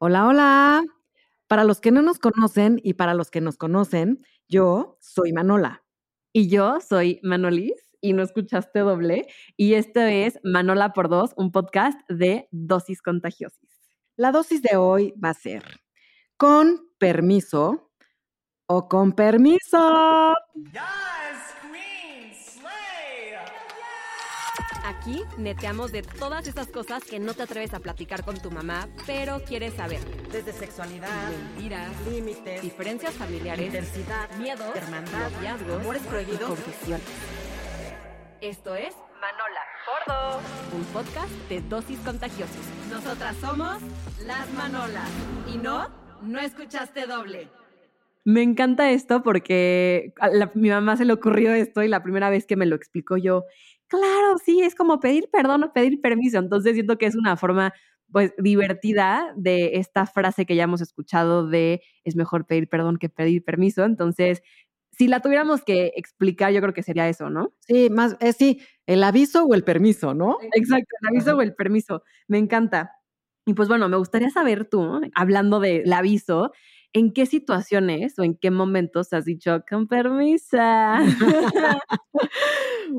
Hola, hola. Para los que no nos conocen y para los que nos conocen, yo soy Manola. Y yo soy Manolis y no escuchaste doble. Y esto es Manola por dos, un podcast de dosis contagiosis. La dosis de hoy va a ser con permiso o con permiso. Aquí neteamos de todas esas cosas que no te atreves a platicar con tu mamá, pero quieres saber. Desde sexualidad, Mentiras, límites, diferencias familiares, intensidad, miedos, hermandad, noviazgos, amores prohibidos. confesiones. Esto es Manola por dos, un podcast de dosis contagiosis. Nosotras somos las Manolas. Y no, no escuchaste doble. Me encanta esto porque a la- mi mamá se le ocurrió esto y la primera vez que me lo explicó yo, claro, sí, es como pedir perdón o pedir permiso. Entonces siento que es una forma pues divertida de esta frase que ya hemos escuchado de es mejor pedir perdón que pedir permiso. Entonces, si la tuviéramos que explicar, yo creo que sería eso, ¿no? Sí, más, es sí, el aviso o el permiso, ¿no? Exacto, el aviso o el permiso. Me encanta. Y pues bueno, me gustaría saber tú, hablando del aviso, ¿en qué situaciones o en qué momentos has dicho con permiso?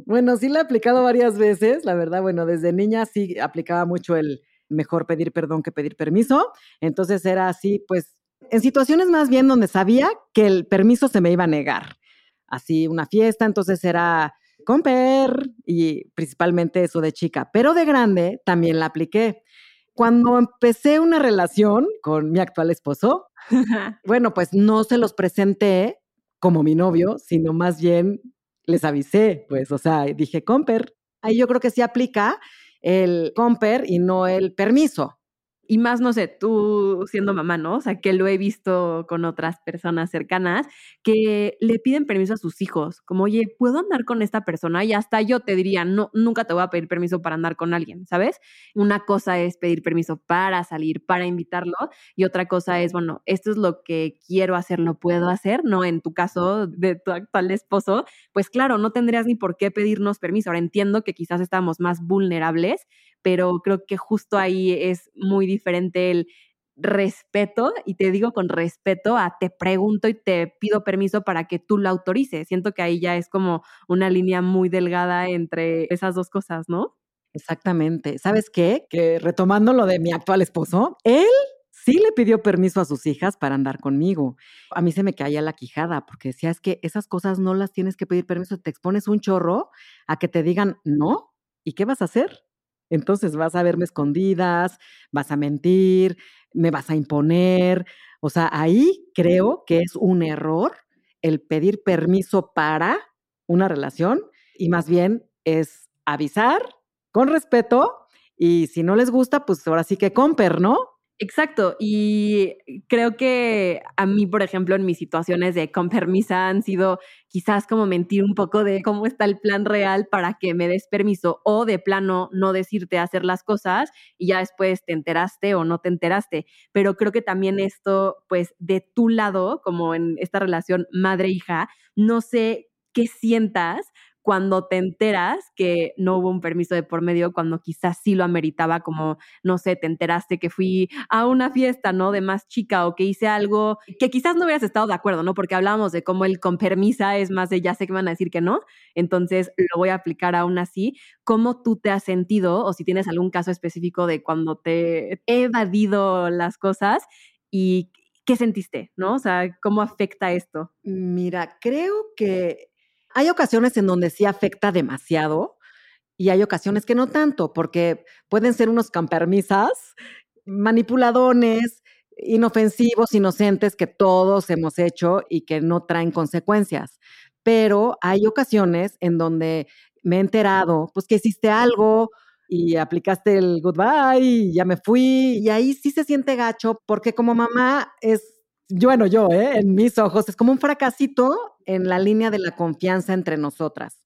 Bueno, sí la he aplicado varias veces, la verdad, bueno, desde niña sí aplicaba mucho el mejor pedir perdón que pedir permiso. Entonces era así, pues, en situaciones más bien donde sabía que el permiso se me iba a negar. Así una fiesta, entonces era comper y principalmente eso de chica, pero de grande también la apliqué. Cuando empecé una relación con mi actual esposo, bueno, pues no se los presenté como mi novio, sino más bien les avisé, pues, o sea, dije comper. Ahí yo creo que sí aplica el comper y no el permiso. Y más, no sé, tú siendo mamá, ¿no? O sea, que lo he visto con otras personas cercanas que le piden permiso a sus hijos, como, oye, ¿puedo andar con esta persona? Y hasta yo te diría, no, nunca te voy a pedir permiso para andar con alguien, ¿sabes? Una cosa es pedir permiso para salir, para invitarlo, y otra cosa es, bueno, esto es lo que quiero hacer, lo puedo hacer, ¿no? En tu caso de tu actual esposo, pues claro, no tendrías ni por qué pedirnos permiso. Ahora entiendo que quizás estamos más vulnerables, pero creo que justo ahí es muy diferente el respeto, y te digo con respeto a te pregunto y te pido permiso para que tú lo autorices. Siento que ahí ya es como una línea muy delgada entre esas dos cosas, ¿no? Exactamente. ¿Sabes qué? Que retomando lo de mi actual esposo, él sí le pidió permiso a sus hijas para andar conmigo. A mí se me caía la quijada porque decía, es que esas cosas no las tienes que pedir permiso, te expones un chorro a que te digan no, ¿y qué vas a hacer? Entonces vas a verme escondidas, vas a mentir, me vas a imponer. O sea, ahí creo que es un error el pedir permiso para una relación y más bien es avisar con respeto y si no les gusta, pues ahora sí que comper, ¿no? Exacto, y creo que a mí, por ejemplo, en mis situaciones de con permisa han sido quizás como mentir un poco de cómo está el plan real para que me des permiso o de plano no decirte hacer las cosas y ya después te enteraste o no te enteraste. Pero creo que también esto, pues de tu lado, como en esta relación madre-hija, no sé qué sientas cuando te enteras que no hubo un permiso de por medio, cuando quizás sí lo ameritaba, como, no sé, te enteraste que fui a una fiesta, ¿no? De más chica o que hice algo que quizás no hubieras estado de acuerdo, ¿no? Porque hablábamos de cómo el con permisa es más de ya sé que van a decir que no, entonces lo voy a aplicar aún así. ¿Cómo tú te has sentido o si tienes algún caso específico de cuando te he evadido las cosas y qué sentiste, ¿no? O sea, ¿cómo afecta esto? Mira, creo que hay ocasiones en donde sí afecta demasiado y hay ocasiones que no tanto, porque pueden ser unos campermisas manipuladones, inofensivos, inocentes que todos hemos hecho y que no traen consecuencias. Pero hay ocasiones en donde me he enterado, pues que hiciste algo y aplicaste el goodbye y ya me fui y ahí sí se siente gacho porque como mamá es, bueno, yo, ¿eh? en mis ojos, es como un fracasito en la línea de la confianza entre nosotras.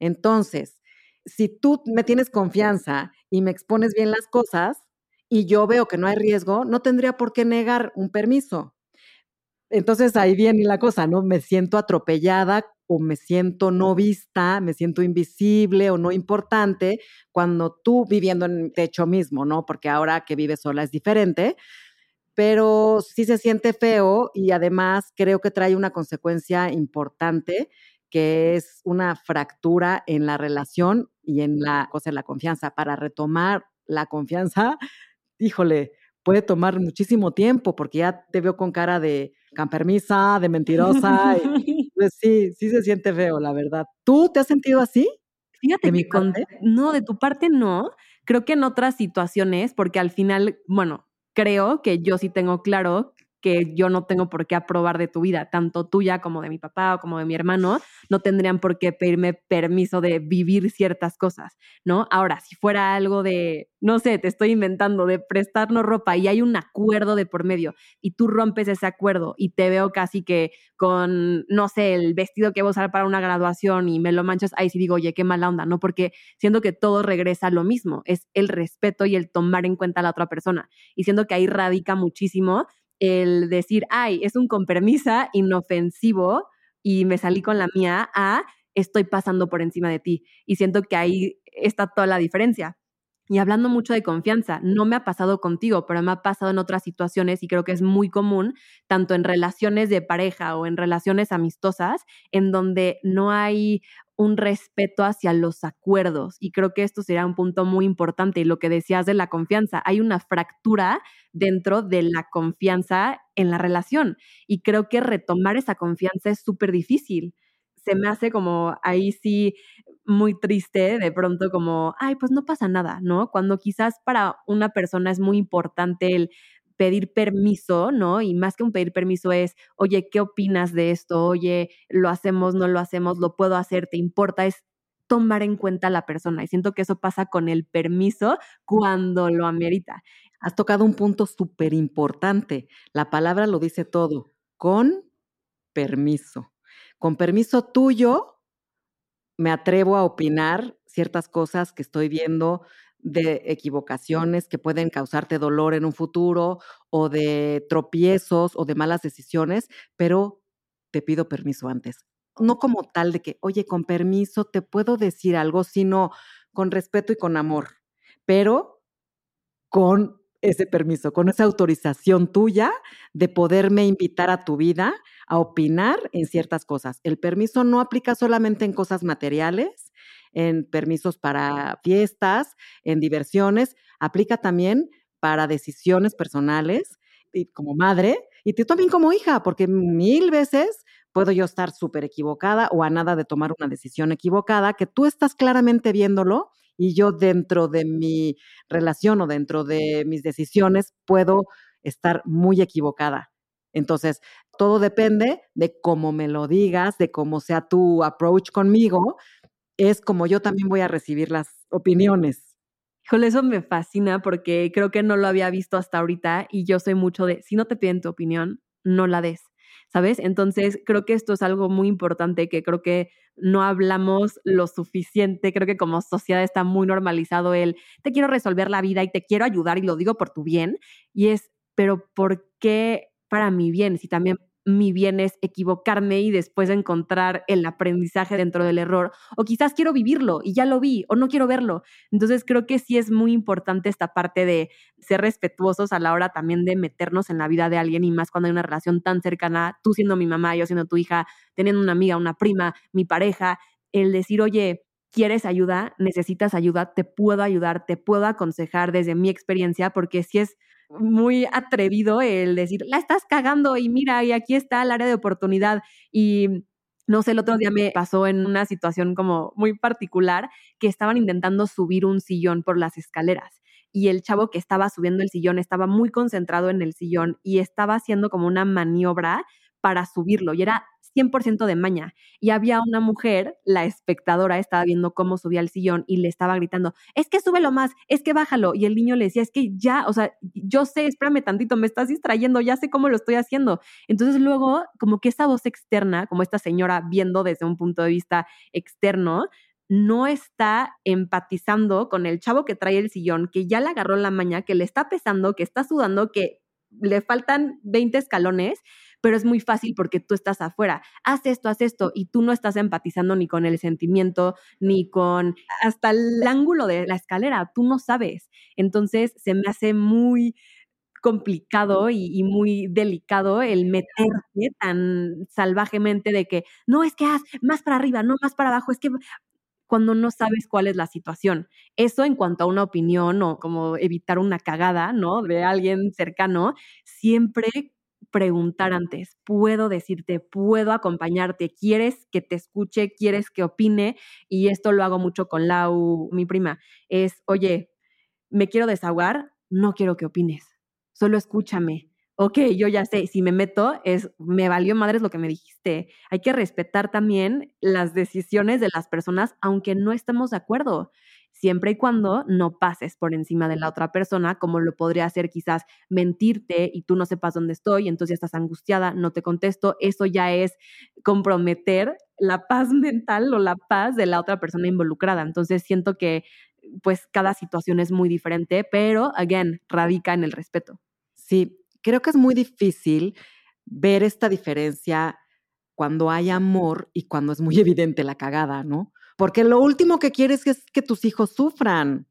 Entonces, si tú me tienes confianza y me expones bien las cosas y yo veo que no hay riesgo, no tendría por qué negar un permiso. Entonces ahí viene la cosa, ¿no? Me siento atropellada o me siento no vista, me siento invisible o no importante cuando tú viviendo en el techo mismo, ¿no? Porque ahora que vives sola es diferente, pero sí se siente feo y además creo que trae una consecuencia importante que es una fractura en la relación y en la cosa de la confianza. Para retomar la confianza, híjole, puede tomar muchísimo tiempo porque ya te veo con cara de campermisa, de mentirosa. Y, pues sí, sí se siente feo, la verdad. ¿Tú te has sentido así? Fíjate que con, no, de tu parte no. Creo que en otras situaciones, porque al final, bueno, creo que yo sí tengo claro que yo no tengo por qué aprobar de tu vida, tanto tuya como de mi papá o como de mi hermano, no tendrían por qué pedirme permiso de vivir ciertas cosas, ¿no? Ahora, si fuera algo de, no sé, te estoy inventando, de prestarnos ropa y hay un acuerdo de por medio y tú rompes ese acuerdo y te veo casi que con, no sé, el vestido que voy a usar para una graduación y me lo manchas, ahí sí digo, oye, qué mala onda, ¿no? Porque siento que todo regresa a lo mismo, es el respeto y el tomar en cuenta a la otra persona. Y siento que ahí radica muchísimo el decir, ay, es un con inofensivo y me salí con la mía a estoy pasando por encima de ti. Y siento que ahí está toda la diferencia. Y hablando mucho de confianza, no me ha pasado contigo, pero me ha pasado en otras situaciones y creo que es muy común, tanto en relaciones de pareja o en relaciones amistosas, en donde no hay un respeto hacia los acuerdos. Y creo que esto sería un punto muy importante. Y lo que decías de la confianza, hay una fractura dentro de la confianza en la relación. Y creo que retomar esa confianza es súper difícil. Se me hace como ahí sí muy triste de pronto como, ay, pues no pasa nada, ¿no? Cuando quizás para una persona es muy importante el pedir permiso, ¿no? Y más que un pedir permiso es, oye, ¿qué opinas de esto? Oye, ¿lo hacemos, no lo hacemos? ¿Lo puedo hacer? ¿Te importa? Es tomar en cuenta a la persona. Y siento que eso pasa con el permiso cuando lo amerita. Has tocado un punto súper importante. La palabra lo dice todo. Con permiso. Con permiso tuyo, me atrevo a opinar ciertas cosas que estoy viendo de equivocaciones que pueden causarte dolor en un futuro o de tropiezos o de malas decisiones, pero te pido permiso antes. No como tal de que, oye, con permiso te puedo decir algo, sino con respeto y con amor, pero con ese permiso, con esa autorización tuya de poderme invitar a tu vida a opinar en ciertas cosas. El permiso no aplica solamente en cosas materiales, en permisos para fiestas, en diversiones, aplica también para decisiones personales y como madre y tú también como hija, porque mil veces puedo yo estar súper equivocada o a nada de tomar una decisión equivocada, que tú estás claramente viéndolo y yo dentro de mi relación o dentro de mis decisiones puedo estar muy equivocada. Entonces, todo depende de cómo me lo digas, de cómo sea tu approach conmigo, es como yo también voy a recibir las opiniones. Híjole, eso me fascina porque creo que no lo había visto hasta ahorita y yo soy mucho de, si no te piden tu opinión, no la des, ¿sabes? Entonces, creo que esto es algo muy importante que creo que no hablamos lo suficiente, creo que como sociedad está muy normalizado el, te quiero resolver la vida y te quiero ayudar y lo digo por tu bien, y es, pero ¿por qué para mi bien? Si también mi bien es equivocarme y después encontrar el aprendizaje dentro del error, o quizás quiero vivirlo y ya lo vi, o no quiero verlo. Entonces creo que sí es muy importante esta parte de ser respetuosos a la hora también de meternos en la vida de alguien y más cuando hay una relación tan cercana, tú siendo mi mamá, yo siendo tu hija, teniendo una amiga, una prima, mi pareja, el decir, oye, ¿quieres ayuda? ¿Necesitas ayuda? Te puedo ayudar, te puedo aconsejar desde mi experiencia, porque si es muy atrevido el decir, la estás cagando y mira, y aquí está el área de oportunidad. Y no sé, el otro día me pasó en una situación como muy particular que estaban intentando subir un sillón por las escaleras y el chavo que estaba subiendo el sillón estaba muy concentrado en el sillón y estaba haciendo como una maniobra para subirlo y era 100% de maña. Y había una mujer, la espectadora estaba viendo cómo subía el sillón y le estaba gritando, es que súbelo más, es que bájalo. Y el niño le decía, es que ya, o sea, yo sé, espérame tantito, me estás distrayendo, ya sé cómo lo estoy haciendo. Entonces luego, como que esa voz externa, como esta señora viendo desde un punto de vista externo, no está empatizando con el chavo que trae el sillón, que ya le agarró la maña, que le está pesando, que está sudando, que le faltan 20 escalones, pero es muy fácil porque tú estás afuera. Haz esto, haz esto, y tú no estás empatizando ni con el sentimiento, ni con hasta el ángulo de la escalera, tú no sabes. Entonces se me hace muy complicado y, muy delicado el meterte tan salvajemente de que no es que haz más para arriba, no más para abajo, es que cuando no sabes cuál es la situación. Eso en cuanto a una opinión o como evitar una cagada, ¿no? De alguien cercano, siempre preguntar antes, puedo decirte, puedo acompañarte, quieres que te escuche, quieres que opine, y esto lo hago mucho con Lau, mi prima, es, oye, me quiero desahogar, no quiero que opines, solo escúchame. Ok, yo ya sé, si me meto es, me valió madres lo que me dijiste. Hay que respetar también las decisiones de las personas, aunque no estemos de acuerdo siempre y cuando no pases por encima de la otra persona, como lo podría hacer quizás mentirte y tú no sepas dónde estoy, entonces ya estás angustiada, no te contesto, eso ya es comprometer la paz mental o la paz de la otra persona involucrada. Entonces siento que pues cada situación es muy diferente, pero again, radica en el respeto. Sí, creo que es muy difícil ver esta diferencia cuando hay amor y cuando es muy evidente la cagada, ¿no? Porque lo último que quieres es que tus hijos sufran.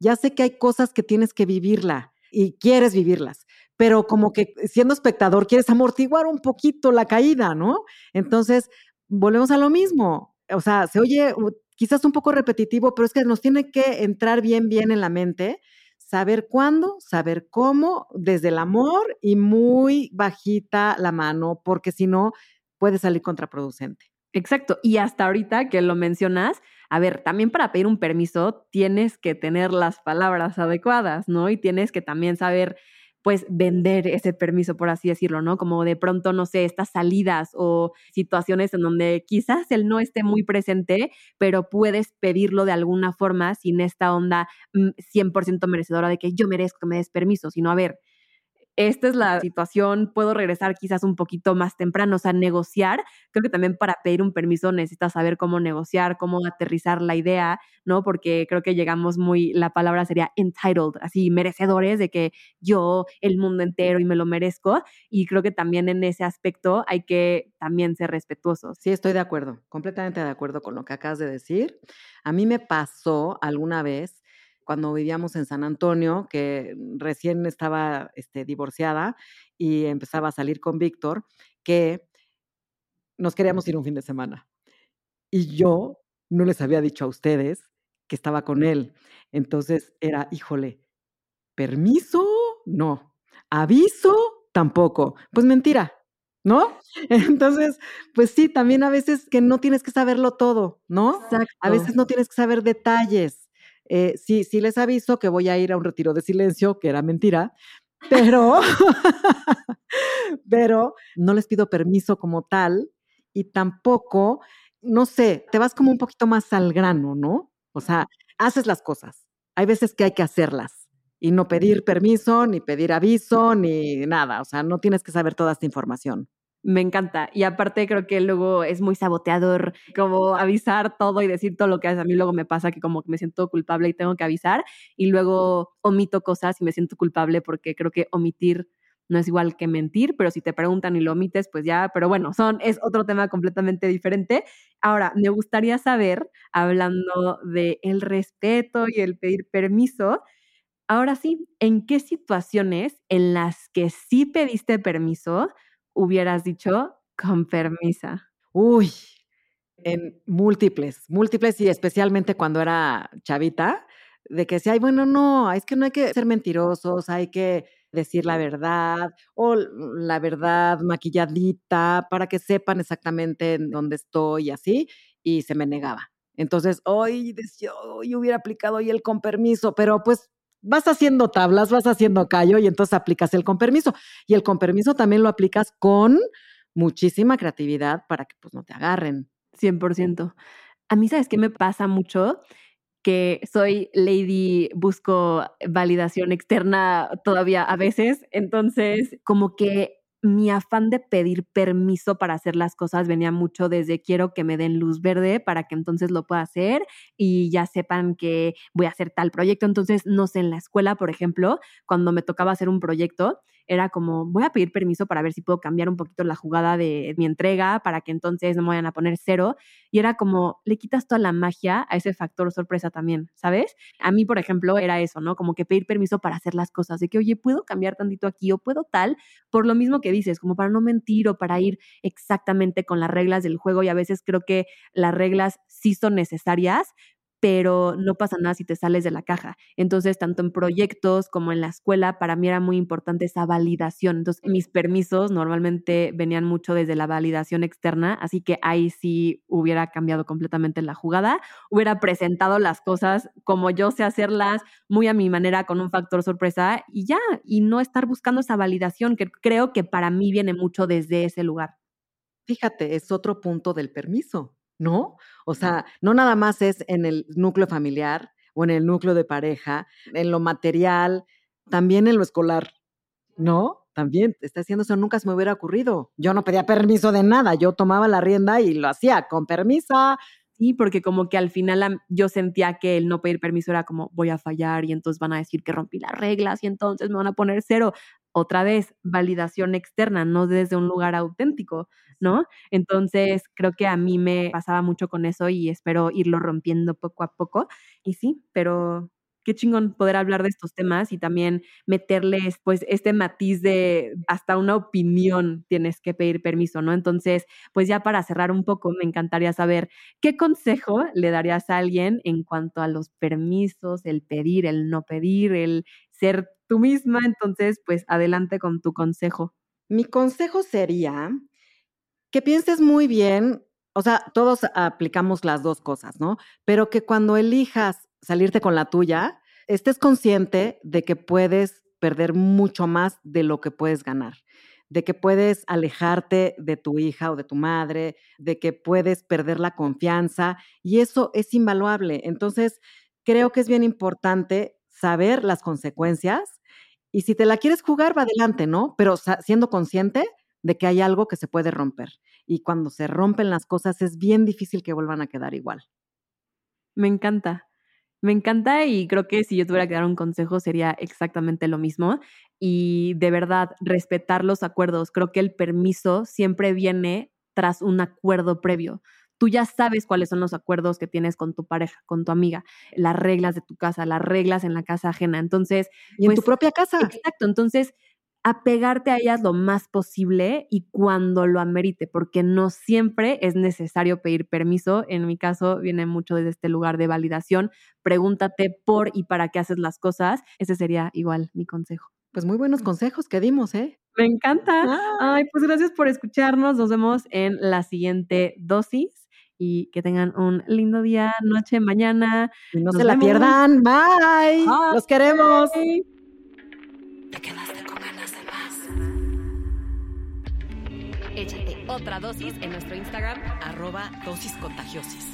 Ya sé que hay cosas que tienes que vivirla y quieres vivirlas, pero como que siendo espectador quieres amortiguar un poquito la caída, ¿no? Entonces, volvemos a lo mismo. O sea, se oye quizás un poco repetitivo, pero es que nos tiene que entrar bien, bien en la mente, saber cuándo, saber cómo, desde el amor y muy bajita la mano, porque si no, puede salir contraproducente. Exacto. Y hasta ahorita que lo mencionas, a ver, también para pedir un permiso tienes que tener las palabras adecuadas, ¿no? Y tienes que también saber, pues, vender ese permiso, por así decirlo, ¿no? Como de pronto, no sé, estas salidas o situaciones en donde quizás él no esté muy presente, pero puedes pedirlo de alguna forma sin esta onda 100% mm, merecedora de que yo merezco que me des permiso, sino, a ver, esta es la situación, puedo regresar quizás un poquito más temprano, o sea, negociar. Creo que también para pedir un permiso necesitas saber cómo negociar, cómo aterrizar la idea, ¿no? Porque creo que llegamos muy, la palabra sería entitled, así, merecedores de que yo, el mundo entero y me lo merezco. Y creo que también en ese aspecto hay que también ser respetuosos. Sí, estoy de acuerdo, completamente de acuerdo con lo que acabas de decir. A mí me pasó alguna vez cuando vivíamos en San Antonio, que recién estaba este, divorciada y empezaba a salir con Víctor, que nos queríamos ir un fin de semana. Y yo no les había dicho a ustedes que estaba con él. Entonces era, híjole, permiso, no. Aviso, tampoco. Pues mentira, ¿no? Entonces, pues sí, también a veces que no tienes que saberlo todo, ¿no? A veces no tienes que saber detalles. Eh, sí, sí les aviso que voy a ir a un retiro de silencio, que era mentira, pero, pero no les pido permiso como tal y tampoco, no sé, te vas como un poquito más al grano, ¿no? O sea, haces las cosas. Hay veces que hay que hacerlas y no pedir permiso, ni pedir aviso, ni nada. O sea, no tienes que saber toda esta información. Me encanta. Y aparte creo que luego es muy saboteador como avisar todo y decir todo lo que hace. A mí luego me pasa que como me siento culpable y tengo que avisar y luego omito cosas y me siento culpable porque creo que omitir no es igual que mentir, pero si te preguntan y lo omites, pues ya, pero bueno, son, es otro tema completamente diferente. Ahora, me gustaría saber, hablando de el respeto y el pedir permiso, ahora sí, ¿en qué situaciones en las que sí pediste permiso hubieras dicho con permisa? Uy, en múltiples, múltiples y especialmente cuando era chavita, de que si hay, bueno, no, es que no hay que ser mentirosos, hay que decir la verdad o la verdad maquilladita para que sepan exactamente en dónde estoy y así, y se me negaba. Entonces, hoy hoy hubiera aplicado hoy el con permiso, pero pues vas haciendo tablas, vas haciendo callo y entonces aplicas el con permiso. Y el con permiso también lo aplicas con muchísima creatividad para que pues no te agarren. 100%. A mí, ¿sabes qué me pasa mucho? Que soy lady, busco validación externa todavía a veces, entonces como que mi afán de pedir permiso para hacer las cosas venía mucho desde quiero que me den luz verde para que entonces lo pueda hacer y ya sepan que voy a hacer tal proyecto. Entonces, no sé, en la escuela, por ejemplo, cuando me tocaba hacer un proyecto, era como, voy a pedir permiso para ver si puedo cambiar un poquito la jugada de mi entrega para que entonces no me vayan a poner cero. Y era como, le quitas toda la magia a ese factor sorpresa también, ¿sabes? A mí, por ejemplo, era eso, ¿no? Como que pedir permiso para hacer las cosas, de que, oye, puedo cambiar tantito aquí o puedo tal, por lo mismo que dices, como para no mentir o para ir exactamente con las reglas del juego. Y a veces creo que las reglas sí son necesarias, pero no pasa nada si te sales de la caja. Entonces, tanto en proyectos como en la escuela, para mí era muy importante esa validación. Entonces, mis permisos normalmente venían mucho desde la validación externa, así que ahí sí hubiera cambiado completamente la jugada, hubiera presentado las cosas como yo sé hacerlas, muy a mi manera, con un factor sorpresa y ya, y no estar buscando esa validación que creo que para mí viene mucho desde ese lugar. Fíjate, es otro punto del permiso ¿no? O sea, no nada más es en el núcleo familiar o en el núcleo de pareja, en lo material, también en lo escolar, ¿no? También está haciendo eso, nunca se me hubiera ocurrido. Yo no pedía permiso de nada, yo tomaba la rienda y lo hacía con permiso. Sí, porque como que al final yo sentía que el no pedir permiso era como voy a fallar y entonces van a decir que rompí las reglas y entonces me van a poner cero otra vez, validación externa, no desde un lugar auténtico, ¿no? Entonces, creo que a mí me pasaba mucho con eso y espero irlo rompiendo poco a poco. Y sí, pero qué chingón poder hablar de estos temas y también meterles pues este matiz de hasta una opinión tienes que pedir permiso, ¿no? Entonces, pues ya para cerrar un poco, me encantaría saber qué consejo le darías a alguien en cuanto a los permisos, el pedir, el no pedir, el ser tú misma. Entonces, pues adelante con tu consejo. Mi consejo sería que pienses muy bien, o sea, todos aplicamos las dos cosas, ¿no? Pero que cuando elijas salirte con la tuya, estés consciente de que puedes perder mucho más de lo que puedes ganar, de que puedes alejarte de tu hija o de tu madre, de que puedes perder la confianza y eso es invaluable. Entonces, creo que es bien importante saber las consecuencias y si te la quieres jugar, va adelante, ¿no? Pero siendo consciente de que hay algo que se puede romper. Y cuando se rompen las cosas es bien difícil que vuelvan a quedar igual. Me encanta. Me encanta y creo que si yo tuviera que dar un consejo sería exactamente lo mismo. Y de verdad, respetar los acuerdos. Creo que el permiso siempre viene tras un acuerdo previo. Tú ya sabes cuáles son los acuerdos que tienes con tu pareja, con tu amiga, las reglas de tu casa, las reglas en la casa ajena. Entonces. Y en tu pues propia casa. Exacto. Entonces, apegarte a ellas lo más posible y cuando lo amerite, porque no siempre es necesario pedir permiso. En mi caso, viene mucho desde este lugar de validación. Pregúntate por y para qué haces las cosas. Ese sería igual mi consejo. Pues muy buenos consejos que dimos, ¿eh? Me encanta. Ay, pues gracias por escucharnos. Nos vemos en la siguiente dosis y que tengan un lindo día, noche, mañana. no se la pierdan. Bye. Los queremos. Échate otra dosis en nuestro Instagram, arroba dosis contagiosis.